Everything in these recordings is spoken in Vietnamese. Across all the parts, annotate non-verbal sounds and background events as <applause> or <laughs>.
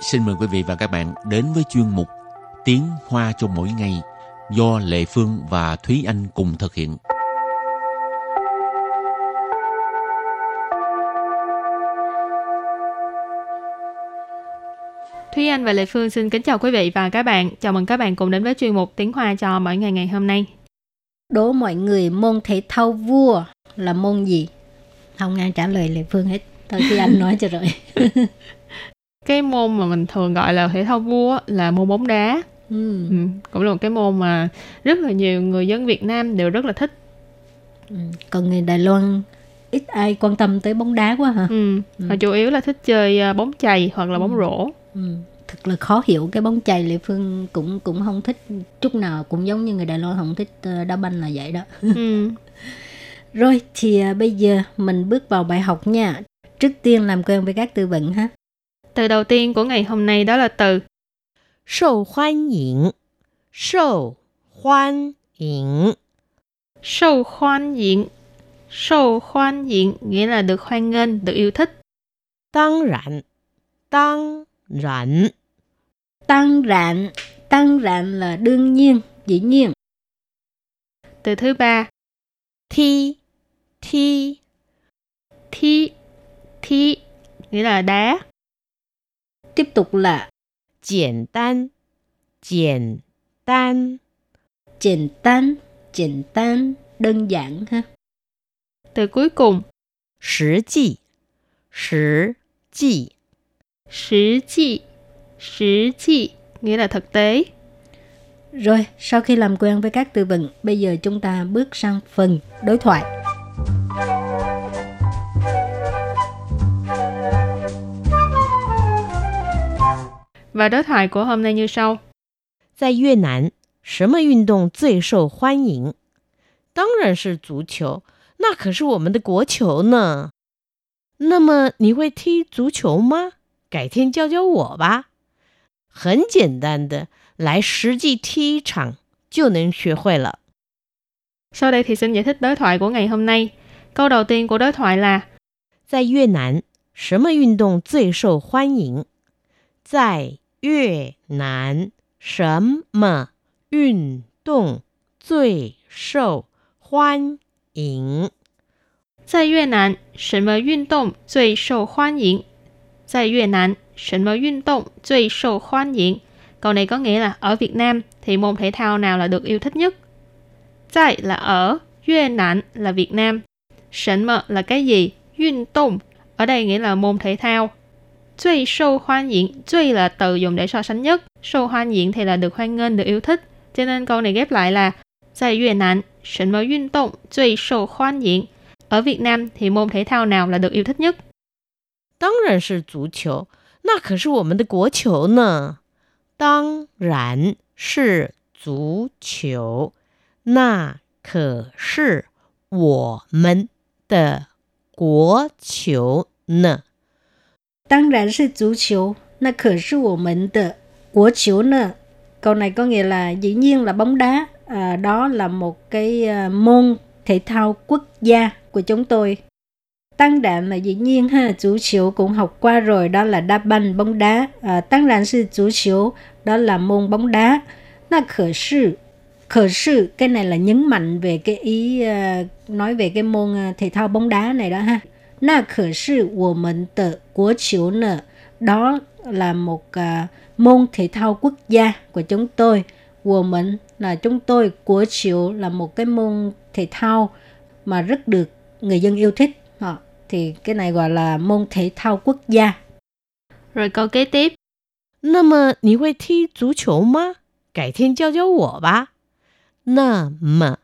xin mời quý vị và các bạn đến với chuyên mục Tiếng Hoa cho mỗi ngày do Lệ Phương và Thúy Anh cùng thực hiện. Thúy Anh và Lệ Phương xin kính chào quý vị và các bạn. Chào mừng các bạn cùng đến với chuyên mục Tiếng Hoa cho mỗi ngày ngày hôm nay. Đố mọi người môn thể thao vua là môn gì? Không ai trả lời Lệ Phương hết. Thôi Thúy Anh nói cho rồi. <laughs> cái môn mà mình thường gọi là thể thao vua là môn bóng đá. Ừ. Ừ, cũng là một cái môn mà rất là nhiều người dân Việt Nam đều rất là thích. Ừ. Còn người Đài Loan ít ai quan tâm tới bóng đá quá hả? Ừ. ừ. Họ chủ yếu là thích chơi à, bóng chày hoặc là bóng ừ. rổ. Ừ. Thật là khó hiểu cái bóng chày Lệ Phương cũng cũng không thích chút nào cũng giống như người Đài Loan không thích ờ, đá banh là vậy đó. Ừ. <laughs> Rồi thì à, bây giờ mình bước vào bài học nha. Trước tiên làm quen với các từ vựng ha. Từ đầu tiên của ngày hôm nay đó là từ. Sâu hoan yỉnh. Sâu hoan yỉnh. Sâu hoan yỉnh. Sâu hoan yỉnh nghĩa là được hoan nghênh, được yêu thích. Tăng rạn. Tăng rạn. Tăng rạn. Tăng rạn là đương nhiên, dĩ nhiên. Từ thứ ba. Thi. Thi. Thi. Thi nghĩa là đá Tiếp tục là 简单，简单，简单，简单，đơn giản ha. Từ cuối cùng, 实际，实际，实际，实际 nghĩa là thực tế. Rồi, sau khi làm quen với các từ vựng, bây giờ chúng ta bước sang phần đối thoại. Và đối thoại của hôm nay như sau. 在越南，什么运动最受欢迎？当然是足球，那可是我们的国球呢。那么你会踢足球吗？改天教教我吧。很简单的，来实际踢一场就能学会了。Sau đây thì xin giải thích đối thoại của ngày hôm nay. Câu đầu tiên của đối thoại là 在越南，什么运动最受欢迎？在 越南什么运动最受欢迎？在越南什么运动最受欢迎？在越南什么运动最受欢迎？Câu này có nghĩa là ở Việt Nam thì môn thể thao nào là được yêu thích nhất? Tại là ở, Việt Nam là Việt Nam. Sẩn mờ là cái gì? Yun tông ở đây nghĩa là môn thể thao. 最受欢迎, 最 là từ dùng để so sánh nhất, 受欢迎 thì là được hoan nghênh, được yêu thích. Cho nên câu này ghép lại là 在越南什么运动最受欢迎? Ở Việt Nam thì môn thể thao nào là được yêu thích nhất? 当然是足球，那可是我们的国球呢。当然是足球，那可是我们的国球呢。 Đương nhiên là 足球, Câu này có nghĩa là dĩ nhiên là bóng đá, à, đó là một cái à, môn thể thao quốc gia của chúng tôi. Tăng đạn là dĩ nhiên ha, chủ chiếu cũng học qua rồi, đó là đá banh bóng đá. À, tăng đạn sư chủ chiếu, đó là môn bóng đá. Nó khở sư, khở sư, cái này là nhấn mạnh về cái ý à, nói về cái môn thể thao bóng đá này đó ha. 那可是我们的国球呢. Đó là một uh, môn thể thao quốc gia của chúng tôi. Women là chúng tôi, của chiều là một cái môn thể thao mà rất được người dân yêu thích. À, thì cái này gọi là môn thể thao quốc gia. Rồi câu kế tiếp. 那么你会踢足球吗？改天教教我吧。那么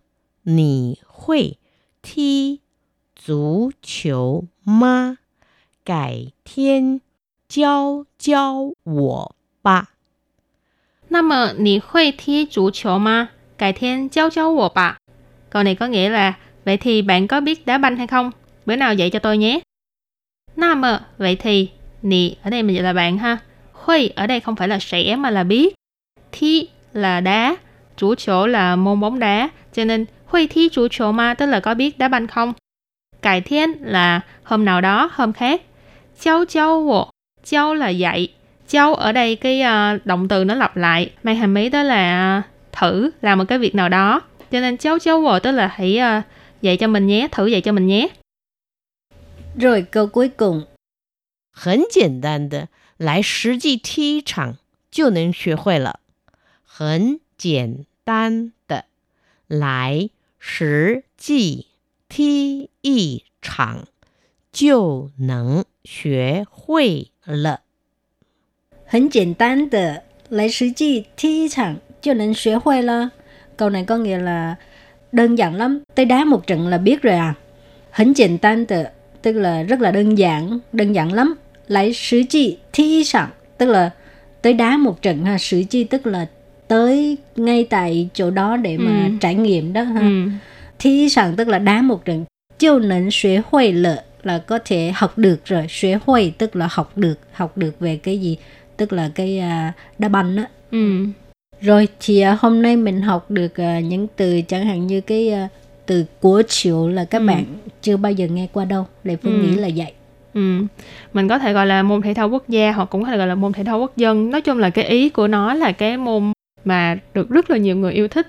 你会踢 足球吗？改天教教我吧。那么你会踢足球吗？改天教教我吧。Câu này có nghĩa là vậy thì bạn có biết đá banh hay không? Bữa nào dạy cho tôi nhé. Nam mà vậy thì nì ở đây mình là bạn ha. Huy ở đây không phải là sẽ mà là biết. Thi là đá, chủ chỗ là môn bóng đá, cho nên Huy thi chủ chỗ ma tức là có biết đá banh không? Cải thiên là hôm nào đó, hôm khác. Giáo giáo wo, giáo là dạy, Cháu ở đây cái uh, động từ nó lặp lại, mang hàm ý đó là thử làm một cái việc nào đó. Cho nên cháu cháu wo tức là hãy uh, dạy cho mình nhé, thử dạy cho mình nhé. Rồi câu cuối cùng, 很简单的，来实际踢一场就能学会了。很简单的，来实际 踢一场就能学会了。很简单的，来实际踢一场就能学会了. Câu này có nghĩa là đơn giản lắm, tới đá một trận là biết rồi à. Hẳn简单的 tức là rất là đơn giản, đơn giản lắm. Lại sử chi thi sẵn, tức là tới đá một trận ha, sử chi tức là tới ngay tại chỗ đó để mà Ừ. trải nghiệm đó ha. Ừ. Thi sẵn tức là đá một trận. Chiêu nấn xuế huệ lợ là có thể học được rồi. Xuế huệ tức là học được, học được về cái gì? Tức là cái à, đá banh á. Ừ. Rồi thì à, hôm nay mình học được à, những từ chẳng hạn như cái à, từ của chiều là các Ừ. bạn chưa bao giờ nghe qua đâu. Lệ Phương Ừ. nghĩ là vậy. Ừ. Mình có thể gọi là môn thể thao quốc gia hoặc cũng có thể gọi là môn thể thao quốc dân. Nói chung là cái ý của nó là cái môn mà được rất là nhiều người yêu thích.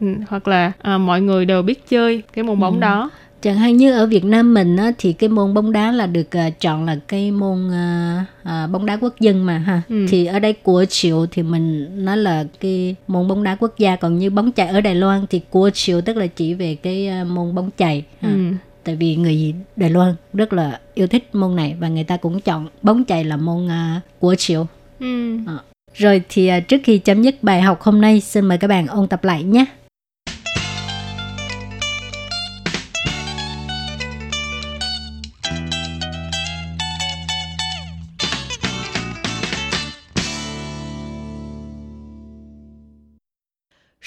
Ừ. Hoặc là à, mọi người đều biết chơi cái môn bóng Ừ. đó. Chẳng hạn như ở Việt Nam mình á, thì cái môn bóng đá là được à, chọn là cái môn à, à, bóng đá quốc dân mà ha. Ừ. Thì ở đây của chiều thì mình nói là cái môn bóng đá quốc gia còn như bóng chày ở Đài Loan thì của chiều tức là chỉ về cái à, môn bóng chày. Ha. Ừ. Tại vì người Đài Loan rất là yêu thích môn này và người ta cũng chọn bóng chày là môn à, của chiều. Ừ. Rồi thì à, trước khi chấm dứt bài học hôm nay xin mời các bạn ôn tập lại nhé.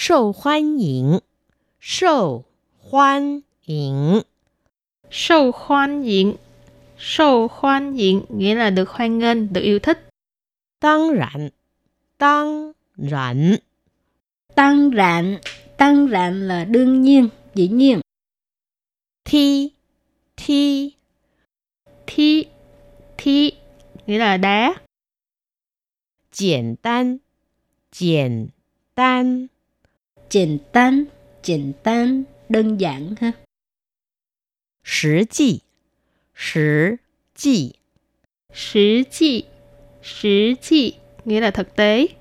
受欢迎，受欢迎， Sâu hoan yến. Sâu hoan yến nghĩa là được hoan nghênh, được yêu thích. 当然，当然， Tăng rạn, tăng rạn là đương nhiên, dĩ nhiên. 踢踢 Thi, thi nghĩa là đá. 简单，简单， 简单,简单, đơn giản ha. 实际，实际， Sử chi, sử chi nghĩa là thực tế.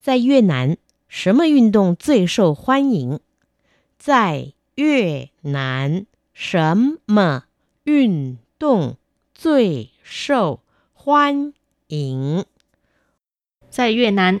在越南，什么运动最受欢迎？在越南，什么运动最受欢迎？ Tại Việt Nam,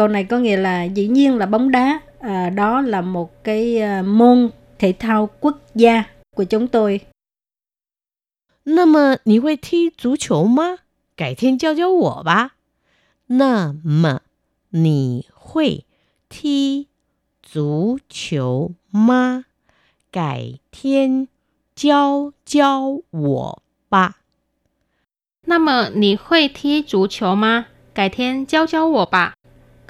Câu này có nghĩa là dĩ nhiên là bóng đá. À, đó là một cái à, môn thể thao quốc gia của chúng tôi. 那么你会踢足球吗？改天教教我吧。那么你会踢足球吗？改天教教我吧。 那么你会踢足球吗？改天教教我吧.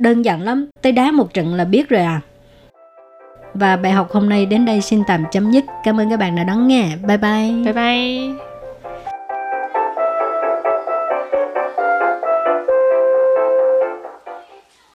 đơn giản lắm, tới đá một trận là biết rồi à. Và bài học hôm nay đến đây xin tạm chấm dứt. Cảm ơn các bạn đã đón nghe. Bye bye. Bye bye.